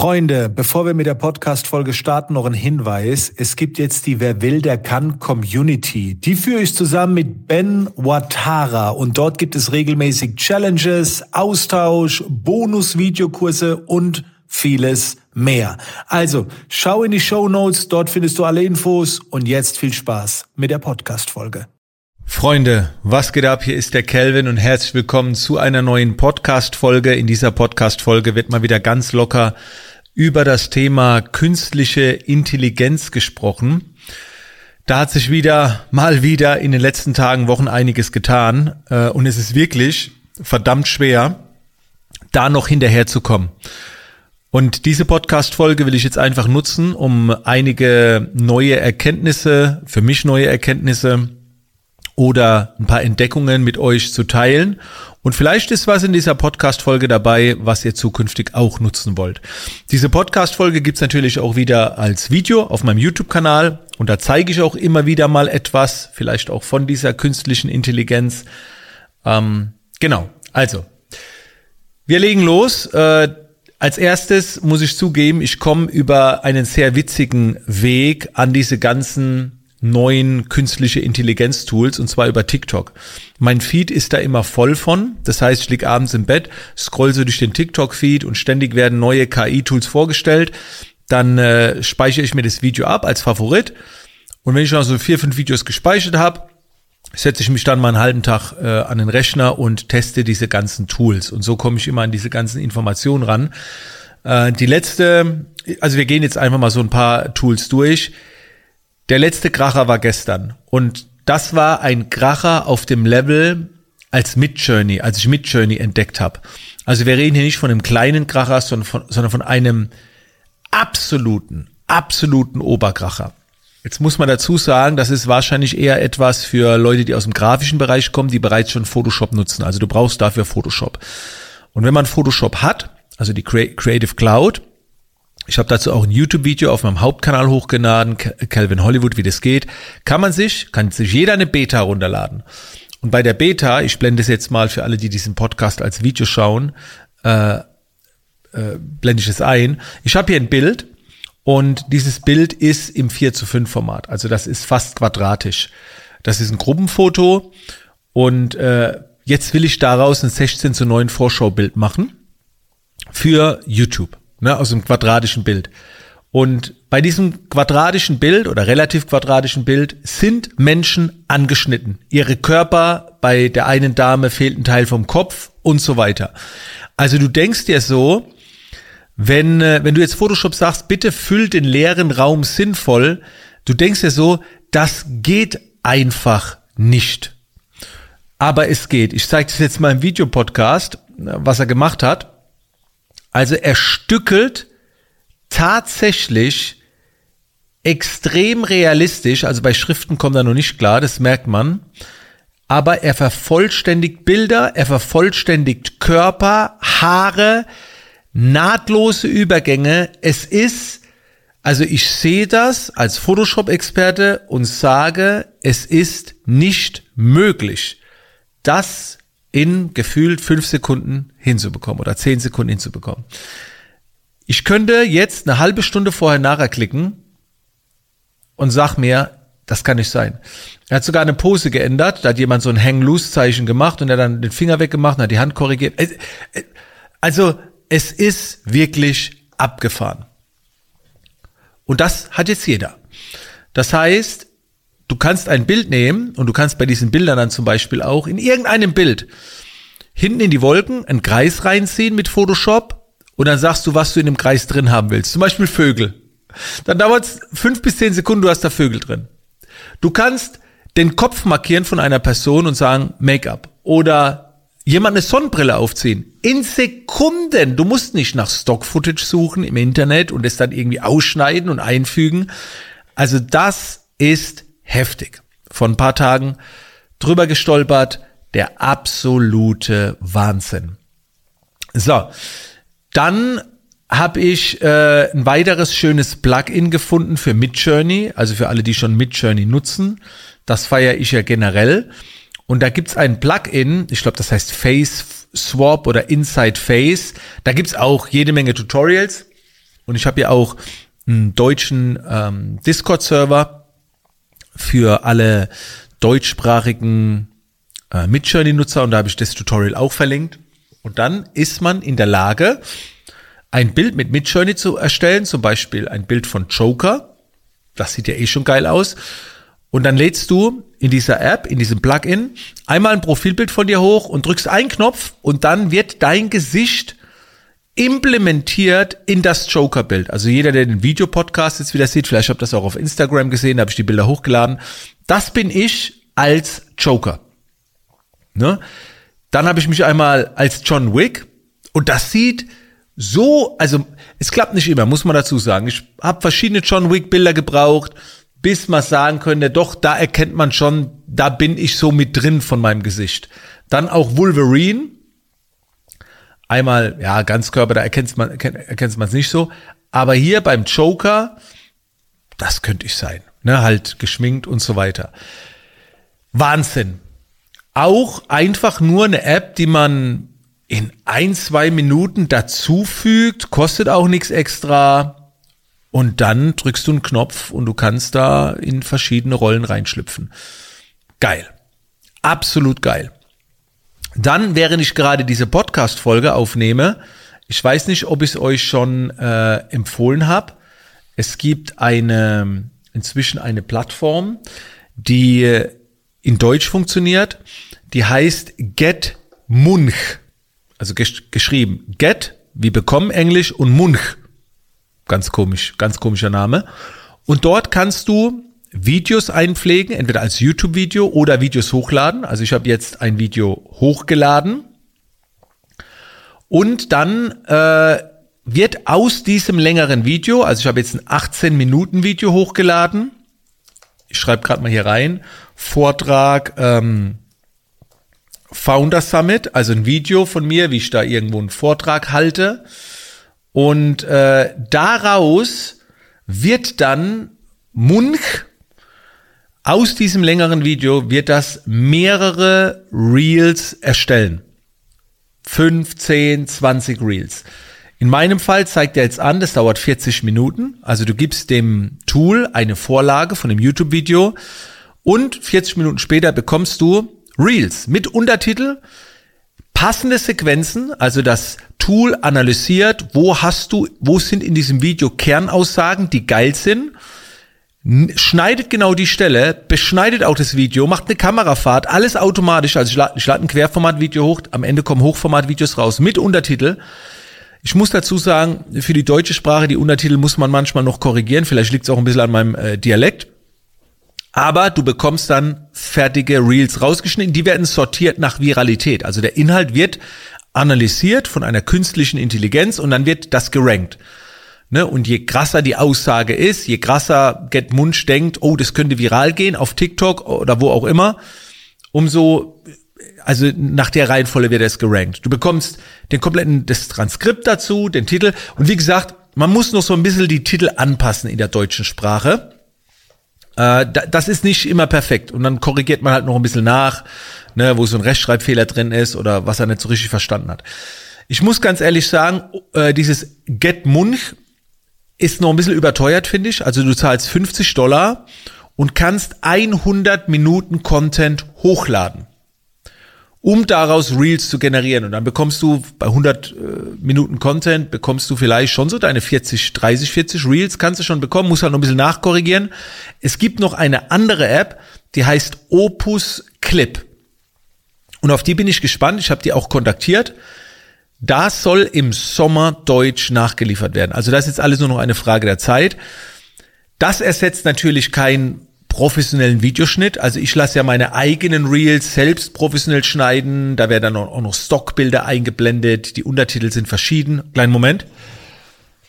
Freunde, bevor wir mit der Podcast-Folge starten, noch ein Hinweis. Es gibt jetzt die Wer will, der kann Community. Die führe ich zusammen mit Ben Watara und dort gibt es regelmäßig Challenges, Austausch, Bonus-Videokurse und vieles mehr. Also, schau in die Show Notes, dort findest du alle Infos und jetzt viel Spaß mit der Podcast-Folge. Freunde, was geht ab? Hier ist der Kelvin und herzlich willkommen zu einer neuen Podcast-Folge. In dieser Podcast-Folge wird mal wieder ganz locker über das Thema künstliche Intelligenz gesprochen. Da hat sich wieder, mal wieder in den letzten Tagen, Wochen einiges getan äh, und es ist wirklich verdammt schwer, da noch hinterherzukommen. Und diese Podcast-Folge will ich jetzt einfach nutzen, um einige neue Erkenntnisse, für mich neue Erkenntnisse, oder ein paar Entdeckungen mit euch zu teilen. Und vielleicht ist was in dieser Podcast-Folge dabei, was ihr zukünftig auch nutzen wollt. Diese Podcast-Folge gibt's natürlich auch wieder als Video auf meinem YouTube-Kanal. Und da zeige ich auch immer wieder mal etwas, vielleicht auch von dieser künstlichen Intelligenz. Ähm, genau, also, wir legen los. Äh, als erstes muss ich zugeben, ich komme über einen sehr witzigen Weg an diese ganzen neuen künstliche Intelligenz-Tools und zwar über TikTok. Mein Feed ist da immer voll von. Das heißt, ich liege abends im Bett, scroll so durch den TikTok-Feed und ständig werden neue KI-Tools vorgestellt. Dann äh, speichere ich mir das Video ab als Favorit. Und wenn ich noch so vier, fünf Videos gespeichert habe, setze ich mich dann mal einen halben Tag äh, an den Rechner und teste diese ganzen Tools. Und so komme ich immer an diese ganzen Informationen ran. Äh, die letzte, also wir gehen jetzt einfach mal so ein paar Tools durch der letzte Kracher war gestern und das war ein Kracher auf dem Level als Midjourney, als ich Midjourney entdeckt habe. Also wir reden hier nicht von einem kleinen Kracher, sondern von, sondern von einem absoluten, absoluten Oberkracher. Jetzt muss man dazu sagen, das ist wahrscheinlich eher etwas für Leute, die aus dem grafischen Bereich kommen, die bereits schon Photoshop nutzen. Also du brauchst dafür Photoshop. Und wenn man Photoshop hat, also die Creative Cloud, ich habe dazu auch ein YouTube-Video auf meinem Hauptkanal hochgeladen, Calvin Hollywood, wie das geht. Kann man sich, kann sich jeder eine Beta runterladen. Und bei der Beta, ich blende es jetzt mal für alle, die diesen Podcast als Video schauen, äh, äh, blende ich es ein. Ich habe hier ein Bild und dieses Bild ist im 4 zu 5 Format. Also das ist fast quadratisch. Das ist ein Gruppenfoto und äh, jetzt will ich daraus ein 16 zu 9 Vorschaubild machen für YouTube ne, aus einem quadratischen Bild. Und bei diesem quadratischen Bild oder relativ quadratischen Bild sind Menschen angeschnitten. Ihre Körper, bei der einen Dame fehlt ein Teil vom Kopf und so weiter. Also du denkst dir so, wenn, äh, wenn du jetzt Photoshop sagst, bitte füll den leeren Raum sinnvoll, du denkst dir so, das geht einfach nicht. Aber es geht. Ich zeige das jetzt mal im Videopodcast, was er gemacht hat. Also er stückelt tatsächlich extrem realistisch, also bei Schriften kommt er noch nicht klar, das merkt man, aber er vervollständigt Bilder, er vervollständigt Körper, Haare, nahtlose Übergänge. Es ist, also ich sehe das als Photoshop-Experte und sage, es ist nicht möglich, das in gefühlt fünf Sekunden hinzubekommen oder zehn Sekunden hinzubekommen. Ich könnte jetzt eine halbe Stunde vorher nachher klicken und sag mir, das kann nicht sein. Er hat sogar eine Pose geändert, da hat jemand so ein Hang-Loose-Zeichen gemacht und er dann den Finger weggemacht und hat die Hand korrigiert. Äh, also, es ist wirklich abgefahren. Und das hat jetzt jeder. Das heißt, du kannst ein Bild nehmen und du kannst bei diesen Bildern dann zum Beispiel auch in irgendeinem Bild hinten in die Wolken einen Kreis reinziehen mit Photoshop und dann sagst du, was du in dem Kreis drin haben willst. Zum Beispiel Vögel. Dann dauert es fünf bis zehn Sekunden, du hast da Vögel drin. Du kannst den Kopf markieren von einer Person und sagen Make-up oder jemand eine Sonnenbrille aufziehen. In Sekunden. Du musst nicht nach Stock-Footage suchen im Internet und es dann irgendwie ausschneiden und einfügen. Also das ist heftig. Vor ein paar Tagen drüber gestolpert, der absolute Wahnsinn. So, dann habe ich äh, ein weiteres schönes Plugin gefunden für Midjourney, also für alle, die schon Midjourney nutzen. Das feiere ich ja generell. Und da gibt's ein Plugin, ich glaube, das heißt Face Swap oder Inside Face. Da gibt's auch jede Menge Tutorials. Und ich habe ja auch einen deutschen ähm, Discord-Server für alle deutschsprachigen äh, Midjourney-Nutzer und da habe ich das Tutorial auch verlinkt. Und dann ist man in der Lage, ein Bild mit Midjourney zu erstellen, zum Beispiel ein Bild von Joker. Das sieht ja eh schon geil aus. Und dann lädst du in dieser App, in diesem Plugin, einmal ein Profilbild von dir hoch und drückst einen Knopf und dann wird dein Gesicht implementiert in das Joker-Bild. Also jeder, der den Videopodcast jetzt wieder sieht, vielleicht habt ihr das auch auf Instagram gesehen, da habe ich die Bilder hochgeladen. Das bin ich als Joker. Ne? Dann habe ich mich einmal als John Wick und das sieht so, also es klappt nicht immer, muss man dazu sagen. Ich habe verschiedene John Wick Bilder gebraucht, bis man sagen könnte, doch, da erkennt man schon, da bin ich so mit drin von meinem Gesicht. Dann auch Wolverine. Einmal, ja, Ganzkörper, da erkennt man erkennt man es nicht so. Aber hier beim Joker, das könnte ich sein. Ne, halt geschminkt und so weiter. Wahnsinn. Auch einfach nur eine App, die man in ein, zwei Minuten dazufügt, kostet auch nichts extra. Und dann drückst du einen Knopf und du kannst da in verschiedene Rollen reinschlüpfen. Geil. Absolut geil. Dann, während ich gerade diese Podcast-Folge aufnehme, ich weiß nicht, ob ich es euch schon äh, empfohlen habe. Es gibt eine, inzwischen eine Plattform, die in Deutsch funktioniert. Die heißt Get Munch also gesch geschrieben Get, wie bekommen Englisch und Munch. Ganz komisch, ganz komischer Name. Und dort kannst du Videos einpflegen, entweder als YouTube-Video oder Videos hochladen. Also ich habe jetzt ein Video hochgeladen. Und dann äh, wird aus diesem längeren Video, also ich habe jetzt ein 18 Minuten Video hochgeladen. Ich schreibe gerade mal hier rein. Vortrag ähm, Founder Summit, also ein Video von mir, wie ich da irgendwo einen Vortrag halte. Und äh, daraus wird dann Munch aus diesem längeren Video wird das mehrere Reels erstellen. 15, 20 Reels. In meinem Fall zeigt er jetzt an, das dauert 40 Minuten. Also du gibst dem Tool eine Vorlage von dem YouTube-Video und 40 Minuten später bekommst du Reels mit Untertitel, passende Sequenzen, also das Tool analysiert, wo hast du, wo sind in diesem Video Kernaussagen, die geil sind, schneidet genau die Stelle, beschneidet auch das Video, macht eine Kamerafahrt, alles automatisch, also ich lade, ich lade ein Querformat-Video hoch, am Ende kommen Hochformat-Videos raus mit Untertitel. Ich muss dazu sagen, für die deutsche Sprache, die Untertitel muss man manchmal noch korrigieren, vielleicht liegt es auch ein bisschen an meinem äh, Dialekt. Aber du bekommst dann fertige Reels rausgeschnitten, die werden sortiert nach Viralität. Also der Inhalt wird analysiert von einer künstlichen Intelligenz und dann wird das gerankt. Ne? Und je krasser die Aussage ist, je krasser Get Munch denkt, oh, das könnte viral gehen auf TikTok oder wo auch immer, umso, also nach der Reihenfolge wird es gerankt. Du bekommst den kompletten, das Transkript dazu, den Titel. Und wie gesagt, man muss noch so ein bisschen die Titel anpassen in der deutschen Sprache. Äh, das ist nicht immer perfekt. Und dann korrigiert man halt noch ein bisschen nach, ne, wo so ein Rechtschreibfehler drin ist oder was er nicht so richtig verstanden hat. Ich muss ganz ehrlich sagen, äh, dieses Get Munch ist noch ein bisschen überteuert, finde ich. Also du zahlst 50 Dollar und kannst 100 Minuten Content hochladen um daraus Reels zu generieren. Und dann bekommst du bei 100 äh, Minuten Content, bekommst du vielleicht schon so deine 40, 30, 40 Reels, kannst du schon bekommen, musst halt noch ein bisschen nachkorrigieren. Es gibt noch eine andere App, die heißt Opus Clip. Und auf die bin ich gespannt. Ich habe die auch kontaktiert. Das soll im Sommer Deutsch nachgeliefert werden. Also das ist jetzt alles nur noch eine Frage der Zeit. Das ersetzt natürlich kein professionellen Videoschnitt. Also ich lasse ja meine eigenen Reels selbst professionell schneiden. Da werden dann auch noch Stockbilder eingeblendet. Die Untertitel sind verschieden. Kleinen Moment.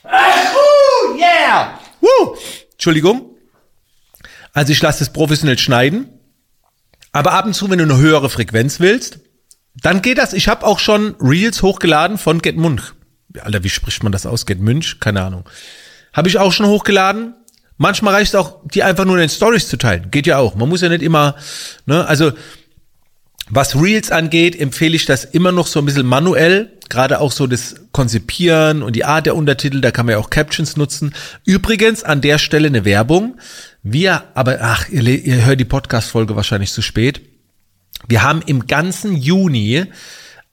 Uh, yeah! Uh, Entschuldigung. Also ich lasse es professionell schneiden. Aber ab und zu, wenn du eine höhere Frequenz willst, dann geht das. Ich habe auch schon Reels hochgeladen von Get Munch. Alter, wie spricht man das aus? Get Münch? Keine Ahnung. Habe ich auch schon hochgeladen. Manchmal reicht es auch, die einfach nur in den Stories zu teilen. Geht ja auch. Man muss ja nicht immer, ne, also Was Reels angeht, empfehle ich das immer noch so ein bisschen manuell, gerade auch so das Konzipieren und die Art der Untertitel, da kann man ja auch Captions nutzen. Übrigens an der Stelle eine Werbung. Wir, aber ach, ihr, ihr hört die Podcast-Folge wahrscheinlich zu spät. Wir haben im ganzen Juni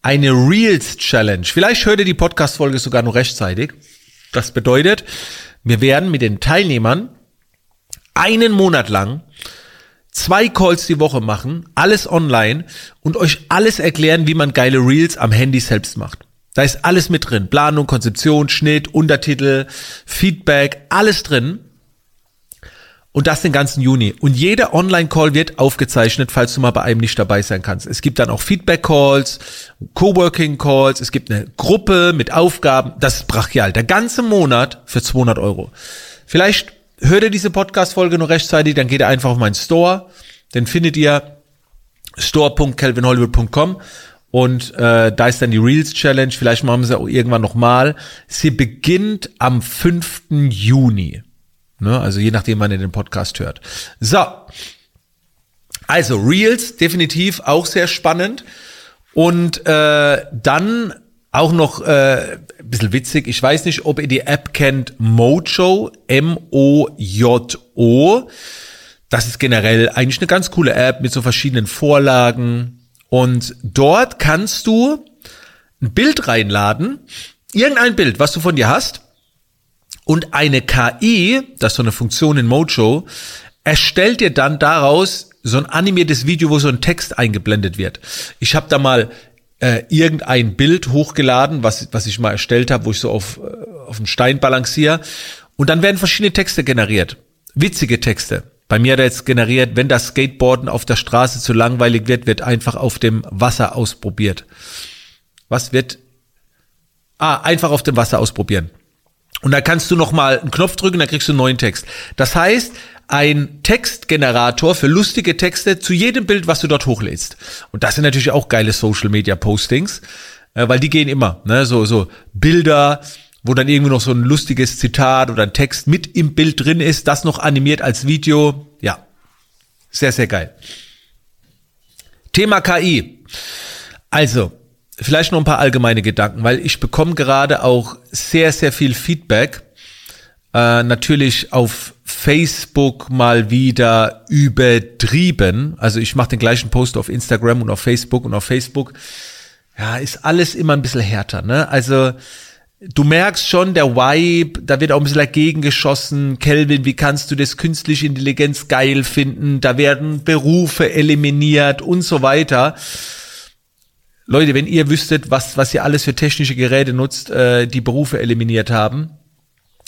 eine Reels Challenge. Vielleicht hört ihr die Podcast-Folge sogar noch rechtzeitig. Das bedeutet, wir werden mit den Teilnehmern einen Monat lang zwei Calls die Woche machen, alles online und euch alles erklären, wie man geile Reels am Handy selbst macht. Da ist alles mit drin. Planung, Konzeption, Schnitt, Untertitel, Feedback, alles drin. Und das den ganzen Juni. Und jeder Online-Call wird aufgezeichnet, falls du mal bei einem nicht dabei sein kannst. Es gibt dann auch Feedback-Calls, Coworking-Calls, es gibt eine Gruppe mit Aufgaben. Das ist brachial. Der ganze Monat für 200 Euro. Vielleicht hört ihr diese Podcast-Folge nur rechtzeitig, dann geht ihr einfach auf meinen Store. Den findet ihr store.calvinhollywood.com und äh, da ist dann die Reels Challenge. Vielleicht machen wir sie auch irgendwann nochmal. Sie beginnt am 5. Juni. Ne? Also je nachdem, wann ihr den Podcast hört. So. Also Reels definitiv auch sehr spannend. Und äh, dann auch noch äh, ein bisschen witzig, ich weiß nicht, ob ihr die App kennt, Mojo, M-O-J-O. Das ist generell eigentlich eine ganz coole App mit so verschiedenen Vorlagen. Und dort kannst du ein Bild reinladen, irgendein Bild, was du von dir hast. Und eine KI, das ist so eine Funktion in Mojo, erstellt dir dann daraus so ein animiertes Video, wo so ein Text eingeblendet wird. Ich habe da mal äh, irgendein Bild hochgeladen, was, was ich mal erstellt habe, wo ich so auf, äh, auf dem Stein balanciere. Und dann werden verschiedene Texte generiert. Witzige Texte. Bei mir hat er jetzt generiert, wenn das Skateboarden auf der Straße zu langweilig wird, wird einfach auf dem Wasser ausprobiert. Was wird? Ah, einfach auf dem Wasser ausprobieren. Und da kannst du noch mal einen Knopf drücken, dann kriegst du einen neuen Text. Das heißt, ein Textgenerator für lustige Texte zu jedem Bild, was du dort hochlädst. Und das sind natürlich auch geile Social Media Postings, äh, weil die gehen immer, ne, so so Bilder, wo dann irgendwie noch so ein lustiges Zitat oder ein Text mit im Bild drin ist, das noch animiert als Video. Ja. Sehr sehr geil. Thema KI. Also, vielleicht noch ein paar allgemeine Gedanken, weil ich bekomme gerade auch sehr sehr viel Feedback äh, natürlich auf Facebook mal wieder übertrieben. Also ich mache den gleichen Post auf Instagram und auf Facebook und auf Facebook. Ja, ist alles immer ein bisschen härter, ne? Also du merkst schon, der Vibe, da wird auch ein bisschen dagegen geschossen. Kelvin, wie kannst du das künstliche Intelligenz geil finden? Da werden Berufe eliminiert und so weiter. Leute, wenn ihr wüsstet, was, was ihr alles für technische Geräte nutzt, äh, die Berufe eliminiert haben,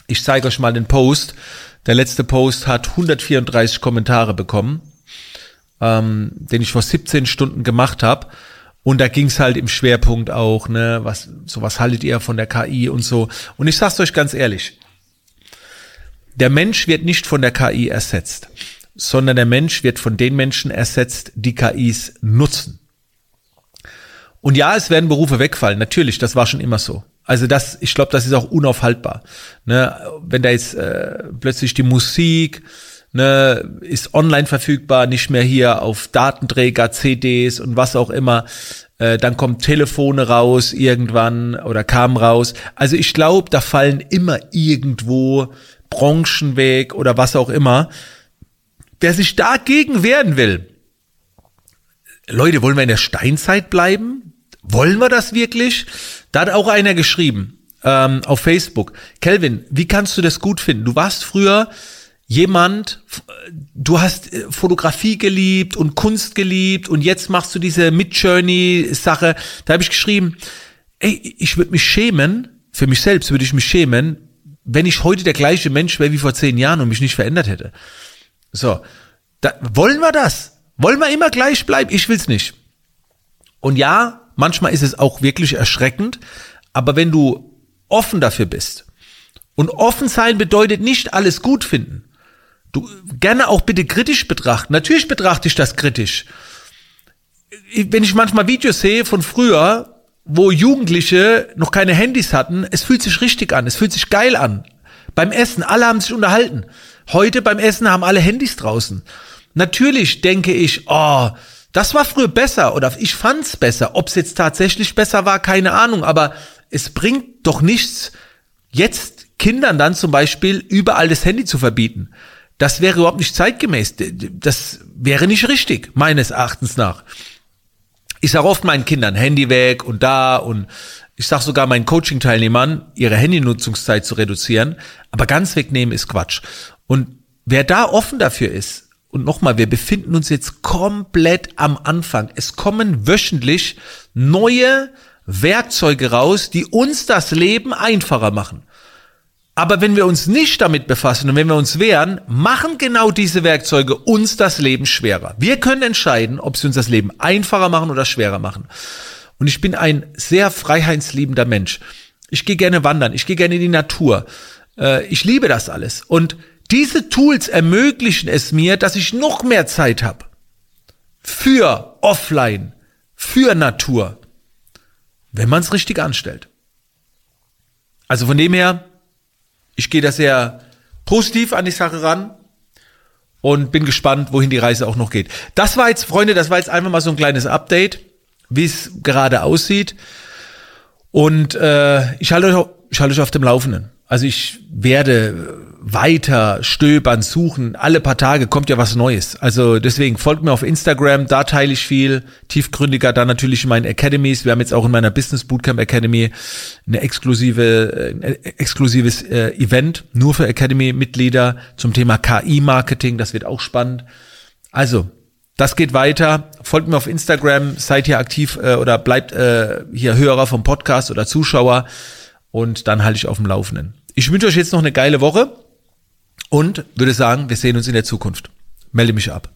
ich zeige euch mal den Post. Der letzte Post hat 134 Kommentare bekommen, ähm, den ich vor 17 Stunden gemacht habe. Und da ging es halt im Schwerpunkt auch, ne, was, so was haltet ihr von der KI und so. Und ich sag's euch ganz ehrlich. Der Mensch wird nicht von der KI ersetzt, sondern der Mensch wird von den Menschen ersetzt, die KIs nutzen. Und ja, es werden Berufe wegfallen, natürlich, das war schon immer so. Also das, ich glaube, das ist auch unaufhaltbar. Ne? Wenn da jetzt äh, plötzlich die Musik ne, ist online verfügbar, nicht mehr hier auf Datenträger, CDs und was auch immer. Äh, dann kommt Telefone raus irgendwann oder kam raus. Also ich glaube, da fallen immer irgendwo Branchen weg oder was auch immer. Wer sich dagegen wehren will, Leute, wollen wir in der Steinzeit bleiben? Wollen wir das wirklich? Da hat auch einer geschrieben ähm, auf Facebook, Kelvin, wie kannst du das gut finden? Du warst früher jemand, du hast äh, Fotografie geliebt und Kunst geliebt und jetzt machst du diese Mid-Journey-Sache. Da habe ich geschrieben, ey, ich würde mich schämen, für mich selbst würde ich mich schämen, wenn ich heute der gleiche Mensch wäre wie vor zehn Jahren und mich nicht verändert hätte. So, da, wollen wir das? Wollen wir immer gleich bleiben? Ich will's nicht. Und ja, Manchmal ist es auch wirklich erschreckend, aber wenn du offen dafür bist und offen sein bedeutet nicht alles gut finden. Du gerne auch bitte kritisch betrachten. Natürlich betrachte ich das kritisch. Wenn ich manchmal Videos sehe von früher, wo Jugendliche noch keine Handys hatten, es fühlt sich richtig an, es fühlt sich geil an. Beim Essen, alle haben sich unterhalten. Heute beim Essen haben alle Handys draußen. Natürlich denke ich, oh, Das war früher besser oder ich fand's besser. Ob es jetzt tatsächlich besser war, keine Ahnung. Aber es bringt doch nichts, jetzt Kindern dann zum Beispiel überall das Handy zu verbieten. Das wäre überhaupt nicht zeitgemäß. Das wäre nicht richtig, meines Erachtens nach. Ich sage oft meinen Kindern, Handy weg und da und ich sage sogar meinen Coaching-Teilnehmern, ihre Handynutzungszeit zu reduzieren. Aber ganz wegnehmen ist Quatsch. Und wer da offen dafür ist, und nochmal, wir befinden uns jetzt komplett am Anfang. Es kommen wöchentlich neue Werkzeuge raus, die uns das Leben einfacher machen. Aber wenn wir uns nicht damit befassen und wenn wir uns wehren, machen genau diese Werkzeuge uns das Leben schwerer. Wir können entscheiden, ob sie uns das Leben einfacher machen oder schwerer machen. Und ich bin ein sehr freiheitsliebender Mensch. Ich gehe gerne wandern, ich gehe gerne in die Natur. Äh, ich liebe das alles. Und diese Tools ermöglichen es mir, dass ich noch mehr Zeit habe. Für Offline, für Natur. Wenn man es richtig anstellt. Also von dem her, ich gehe da sehr positiv an die Sache ran und bin gespannt, wohin die Reise auch noch geht. Das war jetzt, Freunde, das war jetzt einfach mal so ein kleines Update, wie es gerade aussieht. Und äh, ich halte euch, ich halte euch auf dem Laufenden. Also ich werde weiter stöbern, suchen. Alle paar Tage kommt ja was Neues. Also deswegen folgt mir auf Instagram, da teile ich viel. Tiefgründiger dann natürlich in meinen Academies. Wir haben jetzt auch in meiner Business Bootcamp Academy eine exklusive, ein äh, exklusives äh, Event nur für Academy-Mitglieder zum Thema KI-Marketing. Das wird auch spannend. Also, das geht weiter. Folgt mir auf Instagram, seid hier aktiv äh, oder bleibt äh, hier Hörer vom Podcast oder Zuschauer und dann halte ich auf dem Laufenden. Ich wünsche euch jetzt noch eine geile Woche und würde sagen, wir sehen uns in der Zukunft. Melde mich ab.